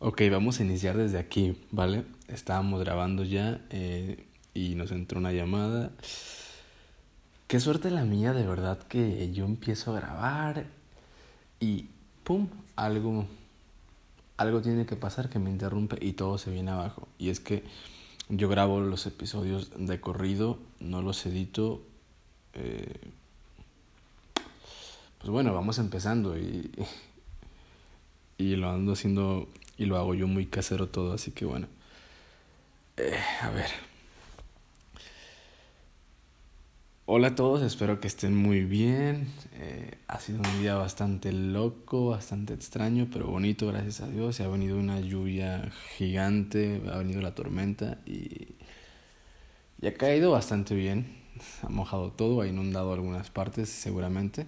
Ok, vamos a iniciar desde aquí, ¿vale? Estábamos grabando ya eh, y nos entró una llamada. Qué suerte la mía, de verdad, que yo empiezo a grabar y ¡pum! Algo, algo tiene que pasar que me interrumpe y todo se viene abajo. Y es que yo grabo los episodios de corrido, no los edito. Eh, pues bueno, vamos empezando y, y lo ando haciendo y lo hago yo muy casero todo, así que bueno. Eh, a ver. Hola a todos, espero que estén muy bien. Eh, ha sido un día bastante loco, bastante extraño, pero bonito, gracias a Dios. Ha venido una lluvia gigante, ha venido la tormenta y, y ha caído bastante bien. Ha mojado todo, ha inundado algunas partes seguramente.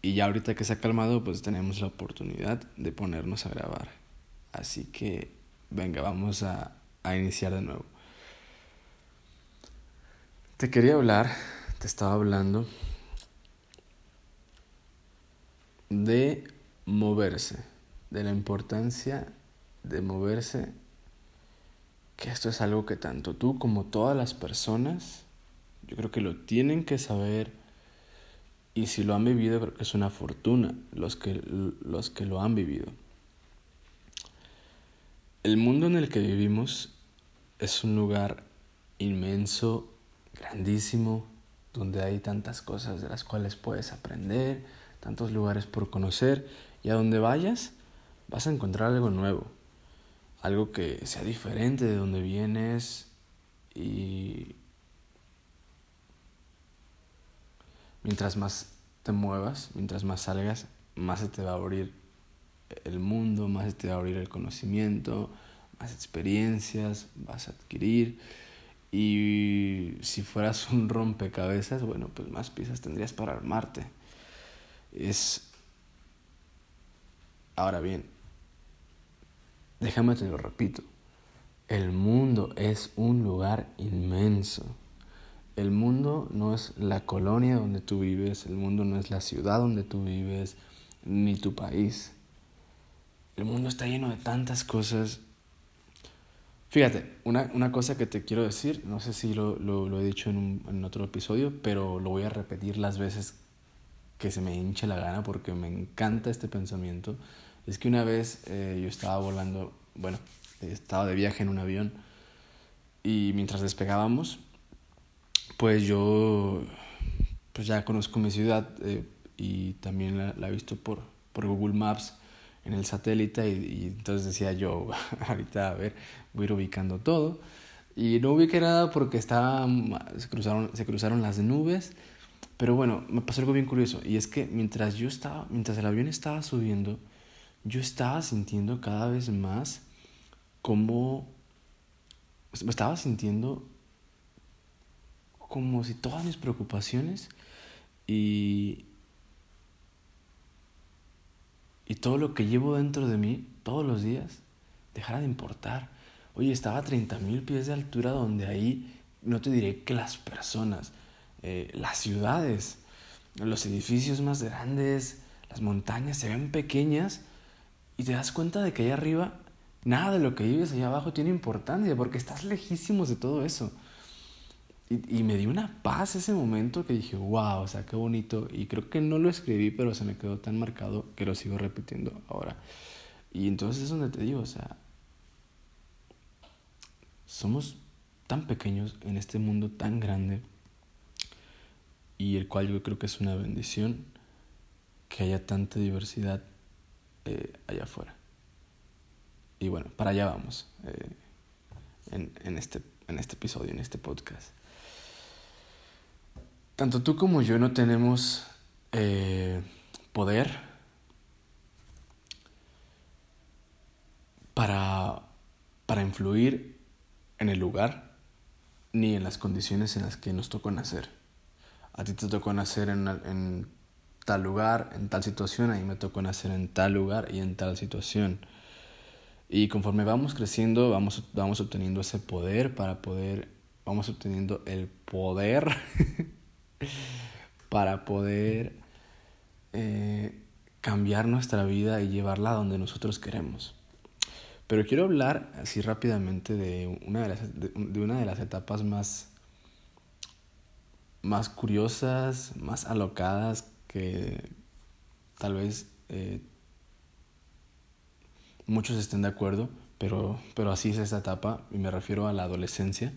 Y ya ahorita que se ha calmado, pues tenemos la oportunidad de ponernos a grabar. Así que, venga, vamos a, a iniciar de nuevo. Te quería hablar, te estaba hablando de moverse, de la importancia de moverse, que esto es algo que tanto tú como todas las personas, yo creo que lo tienen que saber y si lo han vivido creo que es una fortuna los que, los que lo han vivido. El mundo en el que vivimos es un lugar inmenso, grandísimo, donde hay tantas cosas de las cuales puedes aprender, tantos lugares por conocer, y a donde vayas vas a encontrar algo nuevo, algo que sea diferente de donde vienes y mientras más te muevas, mientras más salgas, más se te va a abrir el mundo, más te va a abrir el conocimiento, más experiencias vas a adquirir. Y si fueras un rompecabezas, bueno, pues más piezas tendrías para armarte. Es... Ahora bien, déjame te lo repito. El mundo es un lugar inmenso. El mundo no es la colonia donde tú vives, el mundo no es la ciudad donde tú vives, ni tu país. El mundo está lleno de tantas cosas. Fíjate, una, una cosa que te quiero decir, no sé si lo, lo, lo he dicho en, un, en otro episodio, pero lo voy a repetir las veces que se me hinche la gana porque me encanta este pensamiento. Es que una vez eh, yo estaba volando, bueno, estaba de viaje en un avión y mientras despegábamos, pues yo pues ya conozco mi ciudad eh, y también la, he visto por, por Google Maps en el satélite y, y, entonces decía yo, ahorita a ver, voy a ir ubicando todo. Y no ubiqué nada porque estaba, se, cruzaron, se cruzaron las nubes, pero bueno, me pasó algo bien curioso y es que mientras yo estaba, mientras el avión estaba subiendo, yo estaba sintiendo cada vez más como, me estaba sintiendo como si todas mis preocupaciones y, y todo lo que llevo dentro de mí todos los días dejara de importar. Oye, estaba a 30 mil pies de altura donde ahí no te diré que las personas, eh, las ciudades, los edificios más grandes, las montañas se ven pequeñas y te das cuenta de que allá arriba nada de lo que vives allá abajo tiene importancia porque estás lejísimos de todo eso. Y, y, me dio una paz ese momento que dije, wow, o sea, qué bonito. Y creo que no lo escribí, pero se me quedó tan marcado que lo sigo repitiendo ahora. Y entonces es donde te digo, o sea, somos tan pequeños en este mundo tan grande y el cual yo creo que es una bendición que haya tanta diversidad eh, allá afuera. Y bueno, para allá vamos eh, en, en, este, en este episodio, en este podcast. Tanto tú como yo no tenemos eh, poder para, para influir en el lugar ni en las condiciones en las que nos tocó nacer. A ti te tocó nacer en, tal lugar, en tal situación, a mí me tocó nacer en tal lugar y en tal situación. Y conforme vamos creciendo, vamos, vamos obteniendo ese poder para poder, vamos obteniendo el poder para poder eh, cambiar nuestra vida y llevarla donde nosotros queremos. Pero quiero hablar así rápidamente de una de las, de, una de las etapas más, más curiosas, más alocadas que tal vez eh, muchos estén de acuerdo, pero, pero así es esta etapa y me refiero a la adolescencia,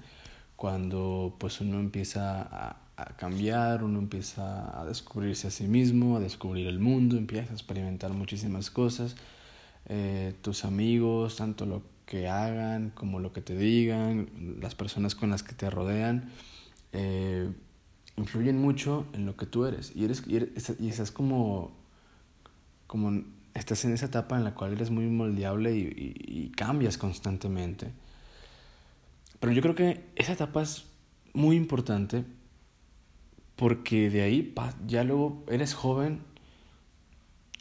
cuando pues uno empieza a, a cambiar, uno empieza a descubrirse a sí mismo, a descubrir el mundo, empieza a experimentar muchísimas cosas. Eh, tus amigos, tanto lo que hagan como lo que te digan, las personas con las que te rodean, eh, influyen mucho en lo que tú eres. Y, eres, y, estás como, como, estás en esa etapa en la cual eres muy moldeable y cambias constantemente. Pero yo creo que esa etapa es muy importante porque de ahí ya luego eres joven,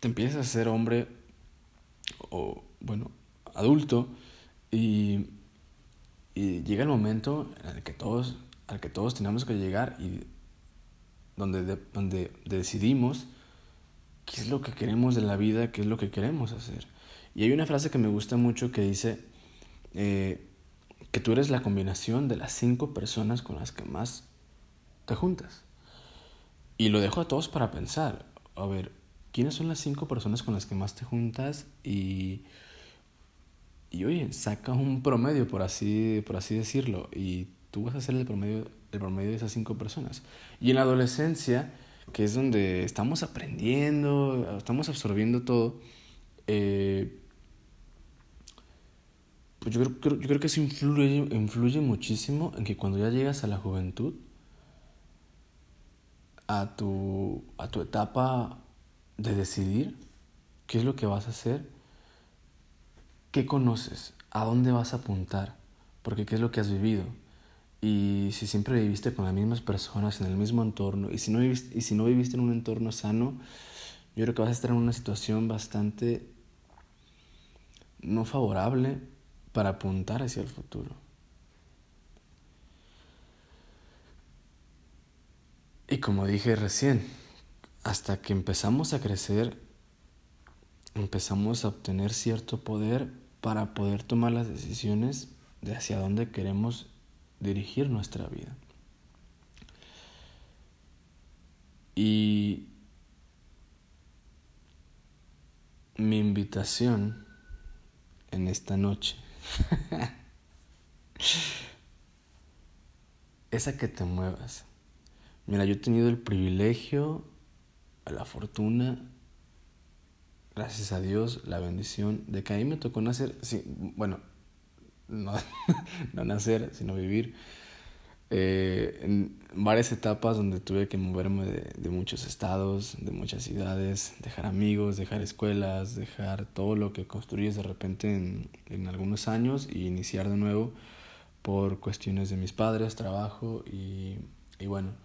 te empiezas a ser hombre o, bueno, adulto y, llega el momento en el que todos, al que todos tenemos que llegar y donde, donde decidimos qué es lo que queremos de la vida, qué es lo que queremos hacer. Y hay una frase que me gusta mucho que dice eh, que tú eres la combinación de las cinco personas con las que más te juntas. Y lo dejo a todos para pensar. A ver, ¿quiénes son las cinco personas con las que más te juntas? Y, y oye, saca un promedio, por así, por así decirlo. Y tú vas a ser el promedio, el promedio de esas cinco personas. Y en la adolescencia, que es donde estamos aprendiendo, estamos absorbiendo todo, eh, pues yo creo, yo creo que eso influye, influye muchísimo en que cuando ya llegas a la juventud, a tu, a tu etapa de decidir qué es lo que vas a hacer, qué conoces, a dónde vas a apuntar, porque qué es lo que has vivido. Y si siempre viviste con las mismas personas, en el mismo entorno, y si no viviste, y si no viviste en un entorno sano, yo creo que vas a estar en una situación bastante no favorable para apuntar hacia el futuro. Y como dije recién, hasta que empezamos a crecer, empezamos a obtener cierto poder para poder tomar las decisiones de hacia dónde queremos dirigir nuestra vida. Y mi invitación en esta noche es a que te muevas Mira, yo he tenido el privilegio, la fortuna, gracias a Dios, la bendición de que a mí me tocó nacer, sí, bueno, no, no nacer, sino vivir eh, en varias etapas donde tuve que moverme de, muchos estados, de muchas ciudades, dejar amigos, dejar escuelas, dejar todo lo que construyes de repente en, en algunos años y iniciar de nuevo por cuestiones de mis padres, trabajo y, y bueno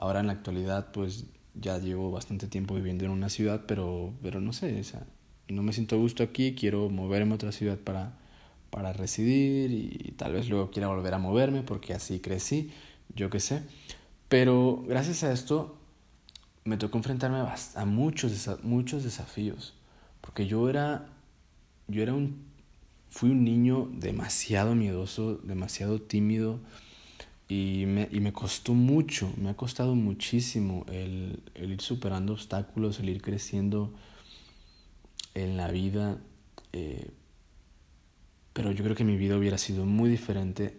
Ahora en la actualidad pues ya llevo bastante tiempo viviendo en una ciudad, pero, pero no sé, o sea, no me siento a gusto aquí, quiero moverme a otra ciudad para, para residir y tal vez luego quiera volver a moverme porque así crecí, yo qué sé. Pero gracias a esto me tocó enfrentarme a muchos, muchos desafíos, porque yo era, yo era un, fui un niño demasiado miedoso, demasiado tímido, y me, y me costó mucho, me ha costado muchísimo el, el, ir superando obstáculos, el ir creciendo en la vida. Eh, pero yo creo que mi vida hubiera sido muy diferente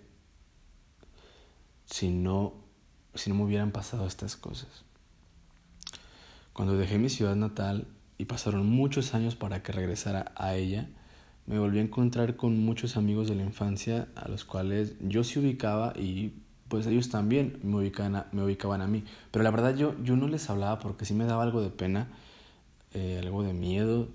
si no, si no me hubieran pasado estas cosas. Cuando dejé mi ciudad natal y pasaron muchos años para que regresara a ella, me volví a encontrar con muchos amigos de la infancia a los cuales yo sí ubicaba y pues ellos también me ubicaban a, me ubicaban a mí. Pero la verdad yo, yo no les hablaba porque sí me daba algo de pena, eh, algo de miedo,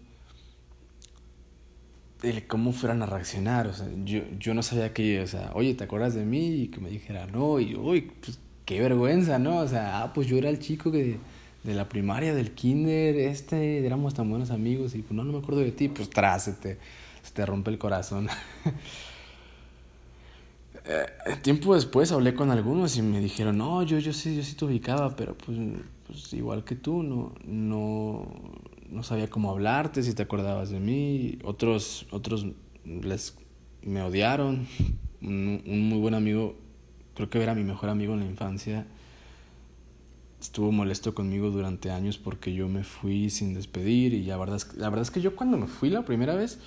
de cómo fueran a reaccionar. O sea, yo, yo no sabía que, o sea, oye, ¿te acuerdas de mí? Y que me dijera, no, y uy, pues qué vergüenza, ¿no? O sea, ah, pues yo era el chico que de la primaria, del kinder, este, éramos tan buenos amigos y pues no, no me acuerdo de ti, pues tras, se te, se te rompe el corazón. Eh, tiempo después hablé con algunos y me dijeron, no, yo, yo sí, yo sí te ubicaba, pero pues, pues igual que tú, no, no, no sabía cómo hablarte, si te acordabas de mí. Otros, otros les, me odiaron. Un, muy buen amigo, creo que era mi mejor amigo en la infancia, estuvo molesto conmigo durante años porque yo me fui sin despedir y la verdad es, la verdad es que yo cuando me fui la primera vez,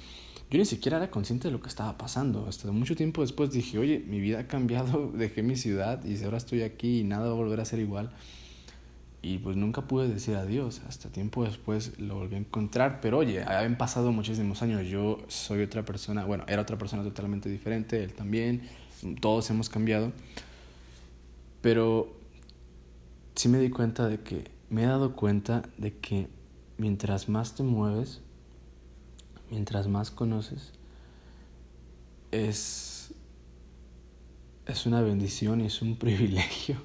yo ni siquiera era consciente de lo que estaba pasando. Hasta mucho tiempo después dije, oye, mi vida ha cambiado, dejé mi ciudad y ahora estoy aquí y nada va a volver a ser igual. Y pues nunca pude decir adiós. Hasta tiempo después lo volví a encontrar. Pero oye, habían pasado muchísimos años. Yo soy otra persona, bueno, era otra persona totalmente diferente, él también. Todos hemos cambiado. Pero sí me di cuenta de que, me he dado cuenta de que mientras más te mueves, mientras más conoces, es, es una bendición y es un privilegio.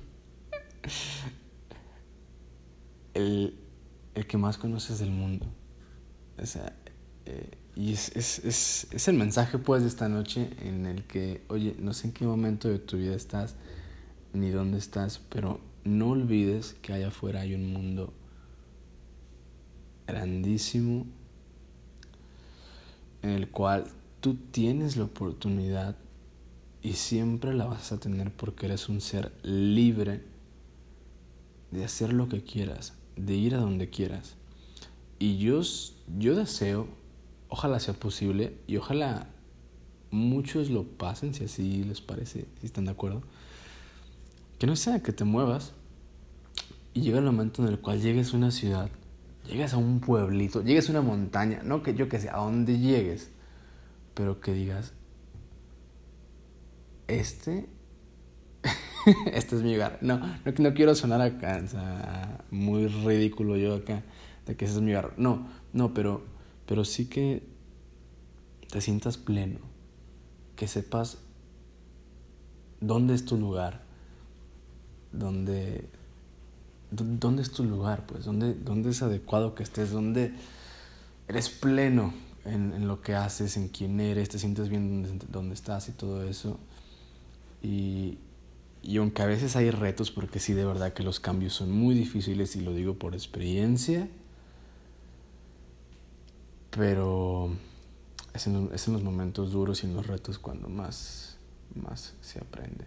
el, el que más conoces del mundo. O sea, eh, y es, es, es, es, el mensaje pues de esta noche en el que, oye, no sé en qué momento de tu vida estás, ni dónde estás, pero no olvides que allá afuera hay un mundo grandísimo en el cual tú tienes la oportunidad y siempre la vas a tener porque eres un ser libre de hacer lo que quieras, de ir a donde quieras. Y yo, yo deseo, ojalá sea posible y ojalá muchos lo pasen, si así les parece, si están de acuerdo, que no sea que te muevas y llega el momento en el cual llegues a una ciudad, llegues a un pueblito, llegues a una montaña, no que yo que sé, a donde llegues, pero que digas, este este es mi hogar. No, no, quiero sonar acá, muy ridículo yo acá, de que ese es mi hogar. No, no, pero, pero sí que te sientas pleno, que sepas dónde es tu lugar, dónde, dónde es tu lugar, pues, dónde, dónde es adecuado que estés, dónde eres pleno en, lo que haces, en quién eres, te sientes bien dónde estás y todo eso. Y, y aunque a veces hay retos, porque sí, de verdad que los cambios son muy difíciles y lo digo por experiencia, pero es en, es en los momentos duros y en los retos cuando más, más se aprende.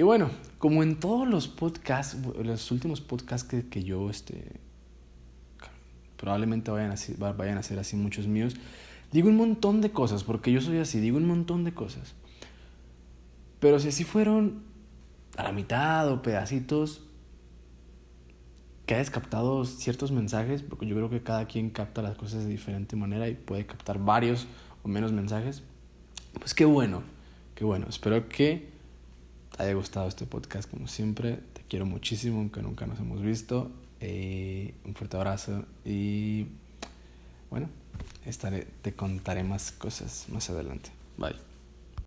Y bueno, como en todos los podcasts, los últimos podcasts que, que yo, este, probablemente vayan a, ser, vayan a ser así muchos míos, digo un montón de cosas, porque yo soy así, digo un montón de cosas. Pero si así fueron a la mitad o pedacitos que hayas captado ciertos mensajes, porque yo creo que cada quien capta las cosas de diferente manera y puede captar varios o menos mensajes. Pues qué bueno, qué bueno. Espero que haya gustado este podcast como siempre. Te quiero muchísimo, aunque nunca nos hemos visto. Eh, un fuerte abrazo y bueno, estaré, te contaré más cosas más adelante. Bye.